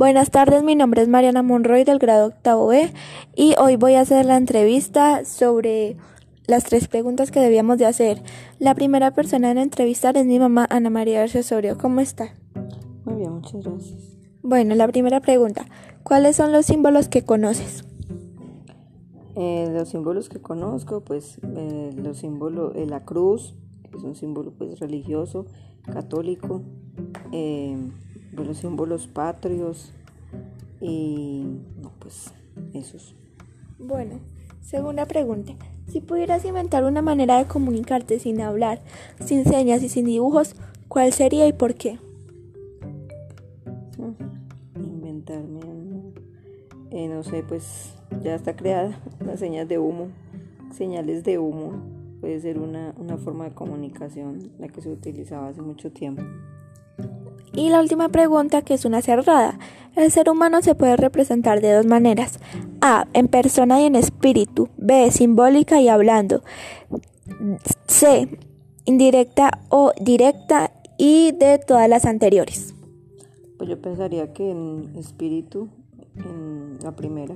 Buenas tardes, mi nombre es Mariana Monroy del grado octavo B y hoy voy a hacer la entrevista sobre las tres preguntas que debíamos de hacer. La primera persona en entrevistar es mi mamá Ana María Osorio. ¿Cómo está? Muy bien, muchas gracias. Bueno, la primera pregunta. ¿Cuáles son los símbolos que conoces? Eh, los símbolos que conozco, pues eh, los símbolos, eh, la cruz, que es un símbolo pues religioso, católico, los símbolos patrios y no, pues esos. Bueno, segunda pregunta. Si pudieras inventar una manera de comunicarte sin hablar, sin señas y sin dibujos, ¿cuál sería y por qué? Mm, inventarme, eh, no sé, pues ya está creada las señas de humo, señales de humo. Puede ser una, una forma de comunicación la que se utilizaba hace mucho tiempo. Y la última pregunta, que es una cerrada. El ser humano se puede representar de dos maneras. A, en persona y en espíritu. B, simbólica y hablando. C, indirecta o directa y de todas las anteriores. Pues yo pensaría que en espíritu, en la primera.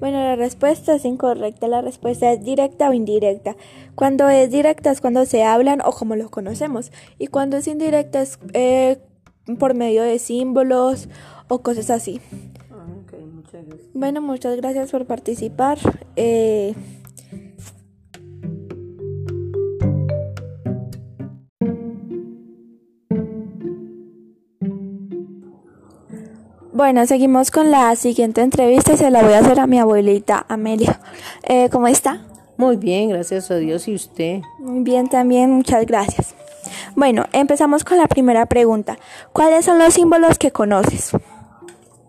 Bueno, la respuesta es incorrecta. La respuesta es directa o indirecta. Cuando es directa es cuando se hablan o como lo conocemos. Y cuando es indirecta es eh, por medio de símbolos o cosas así. Ah, okay, muchas gracias. Bueno, muchas gracias por participar. Eh, Bueno, seguimos con la siguiente entrevista y se la voy a hacer a mi abuelita Amelia. Eh, ¿Cómo está? Muy bien, gracias a Dios y usted. Muy bien, también, muchas gracias. Bueno, empezamos con la primera pregunta. ¿Cuáles son los símbolos que conoces?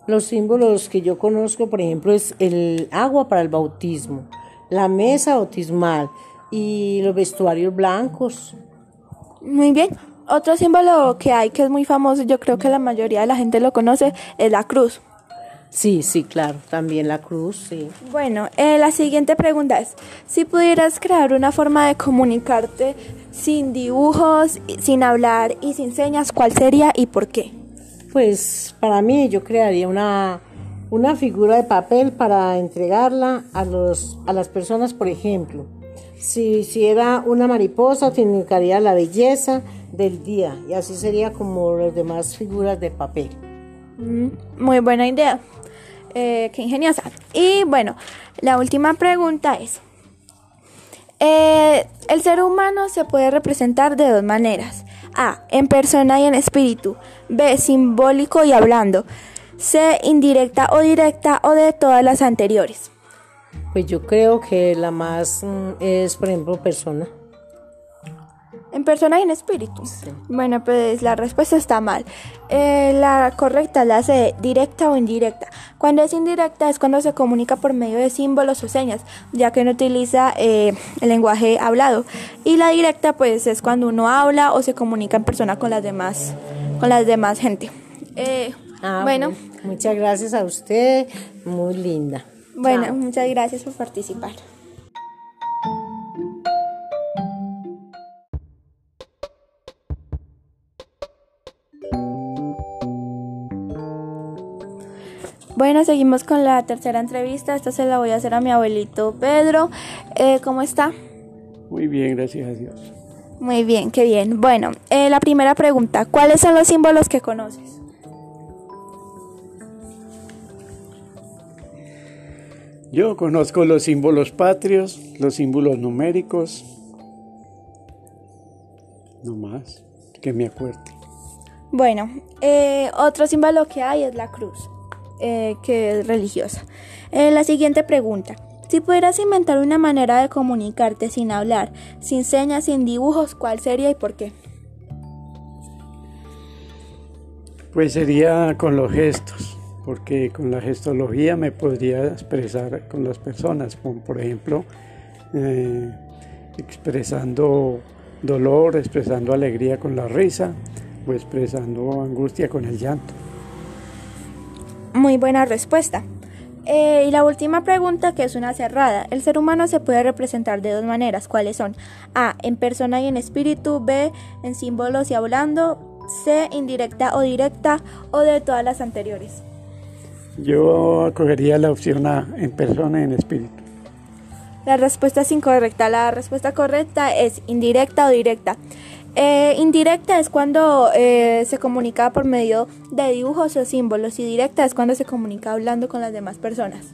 Los símbolos que yo conozco, por ejemplo, es el agua para el bautismo, la mesa bautismal y los vestuarios blancos. Muy bien. Otro símbolo que hay que es muy famoso, yo creo que la mayoría de la gente lo conoce, es la cruz. Sí, sí, claro, también la cruz, sí. Bueno, eh, la siguiente pregunta es, si pudieras crear una forma de comunicarte sin dibujos, sin hablar y sin señas, ¿cuál sería y por qué? Pues para mí yo crearía una, una figura de papel para entregarla a, los, a las personas, por ejemplo. Si hiciera una mariposa, significaría la belleza del día y así sería como las demás figuras de papel. Mm, muy buena idea. Eh, qué ingeniosa. Y bueno, la última pregunta es, eh, el ser humano se puede representar de dos maneras. A, en persona y en espíritu. B, simbólico y hablando. C, indirecta o directa o de todas las anteriores. Pues yo creo que la más mm, es, por ejemplo, persona. En persona y en espíritu. Bueno, pues la respuesta está mal. Eh, la correcta la hace directa o indirecta. Cuando es indirecta es cuando se comunica por medio de símbolos o señas, ya que no utiliza eh, el lenguaje hablado. Y la directa pues es cuando uno habla o se comunica en persona con las demás, con las demás gente. Eh, ah, bueno. Muchas gracias a usted, muy linda. Bueno, muchas gracias por participar. Bueno, seguimos con la tercera entrevista. Esta se la voy a hacer a mi abuelito Pedro. Eh, ¿Cómo está? Muy bien, gracias a Dios. Muy bien, qué bien. Bueno, eh, la primera pregunta, ¿cuáles son los símbolos que conoces? Yo conozco los símbolos patrios, los símbolos numéricos, no más, que me acuerde. Bueno, eh, otro símbolo que hay es la cruz. Eh, que es religiosa. Eh, la siguiente pregunta. Si pudieras inventar una manera de comunicarte sin hablar, sin señas, sin dibujos, ¿cuál sería y por qué? Pues sería con los gestos, porque con la gestología me podría expresar con las personas, por ejemplo eh, expresando dolor, expresando alegría con la risa o expresando angustia con el llanto. Muy buena respuesta. Eh, y la última pregunta, que es una cerrada. El ser humano se puede representar de dos maneras. ¿Cuáles son? A. En persona y en espíritu. B. En símbolos y hablando. C, indirecta o directa, o de todas las anteriores. Yo acogería la opción A, en persona y en espíritu. La respuesta es incorrecta. La respuesta correcta es indirecta o directa. Eh, indirecta es cuando eh, se comunica por medio de dibujos o símbolos y directa es cuando se comunica hablando con las demás personas.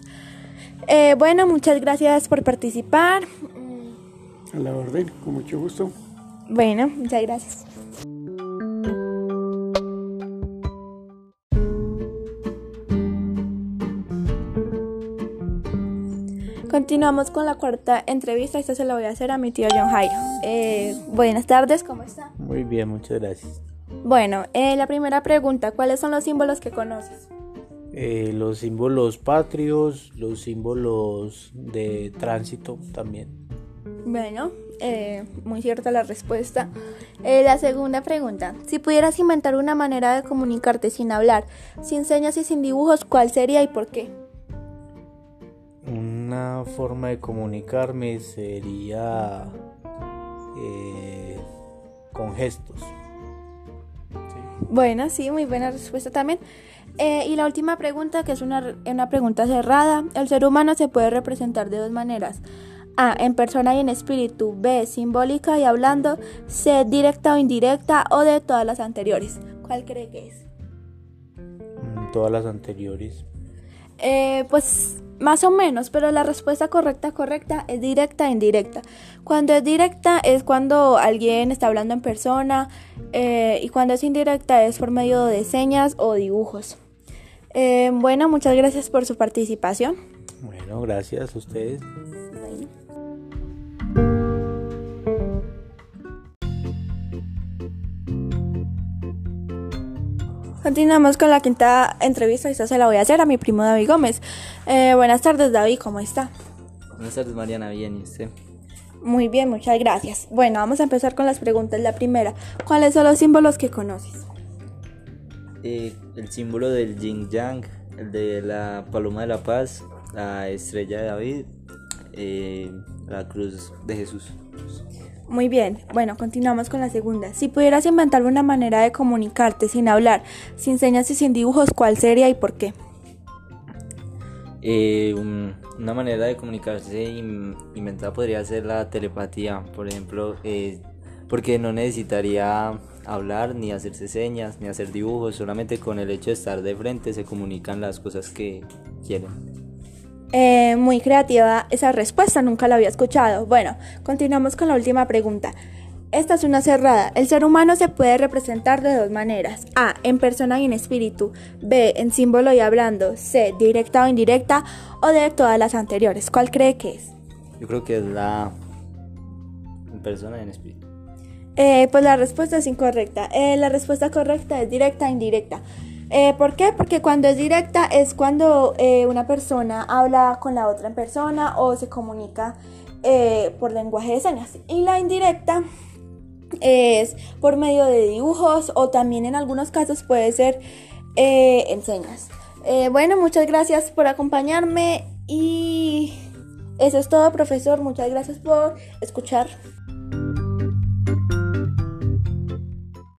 Eh, bueno, muchas gracias por participar. A la orden, con mucho gusto. Bueno, muchas gracias. Continuamos con la cuarta entrevista. Esta se la voy a hacer a mi tío John Jairo. Eh, buenas tardes, ¿cómo está? Muy bien, muchas gracias. Bueno, eh, la primera pregunta, ¿cuáles son los símbolos que conoces? Eh, los símbolos patrios, los símbolos de tránsito también. Bueno, eh, muy cierta la respuesta. Eh, la segunda pregunta, si pudieras inventar una manera de comunicarte sin hablar, sin señas y sin dibujos, ¿cuál sería y por qué? Una forma de comunicarme sería eh, con gestos. Bueno, sí, muy buena respuesta también. Eh, y la última pregunta, que es una, una pregunta cerrada. El ser humano se puede representar de dos maneras. A, en persona y en espíritu. B, simbólica y hablando. C, directa o indirecta o de todas las anteriores. ¿Cuál cree que es? Mm, Todas las anteriores. Eh, pues más o menos, pero la respuesta correcta, correcta es directa e indirecta. Cuando es directa es cuando alguien está hablando en persona eh, y cuando es indirecta es por medio de señas o dibujos. Eh, bueno, muchas gracias por su participación. Bueno, gracias a ustedes. Continuamos con la quinta entrevista. Esta se la voy a hacer a mi primo David Gómez. Eh, buenas tardes, David, ¿cómo está? Buenas tardes, Mariana. Bien, ¿y usted? Muy bien, muchas gracias. Bueno, vamos a empezar con las preguntas. La primera, ¿cuáles son los símbolos que conoces? Eh, el símbolo del yin yang, el de la paloma de la paz, la estrella de David, eh, la cruz de Jesús. Muy bien, bueno, continuamos con la segunda. Si pudieras inventar una manera de comunicarte sin hablar, sin señas y sin dibujos, ¿cuál sería y por qué? Eh, un- una manera de comunicarse in- inventada podría ser la telepatía, por ejemplo, eh, porque no necesitaría hablar, ni hacerse señas, ni hacer dibujos, solamente con el hecho de estar de frente se comunican las cosas que quieren. Eh, muy creativa esa respuesta, nunca la había escuchado. Bueno, continuamos con la última pregunta. Esta es una cerrada. El ser humano se puede representar de dos maneras. A, en persona y en espíritu. B, en símbolo y hablando. C, directa o indirecta. O de todas las anteriores. ¿Cuál cree que es? Yo creo que es la en persona y en espíritu. Eh, pues la respuesta es incorrecta. Eh, la respuesta correcta es directa e indirecta. Eh, ¿Por qué? Porque cuando es directa es cuando eh, una persona habla con la otra en persona o se comunica eh, por lenguaje de señas. Y la indirecta es por medio de dibujos o también en algunos casos puede ser en señas. Bueno, muchas gracias por acompañarme y eso es todo, profesor. Muchas gracias por escuchar.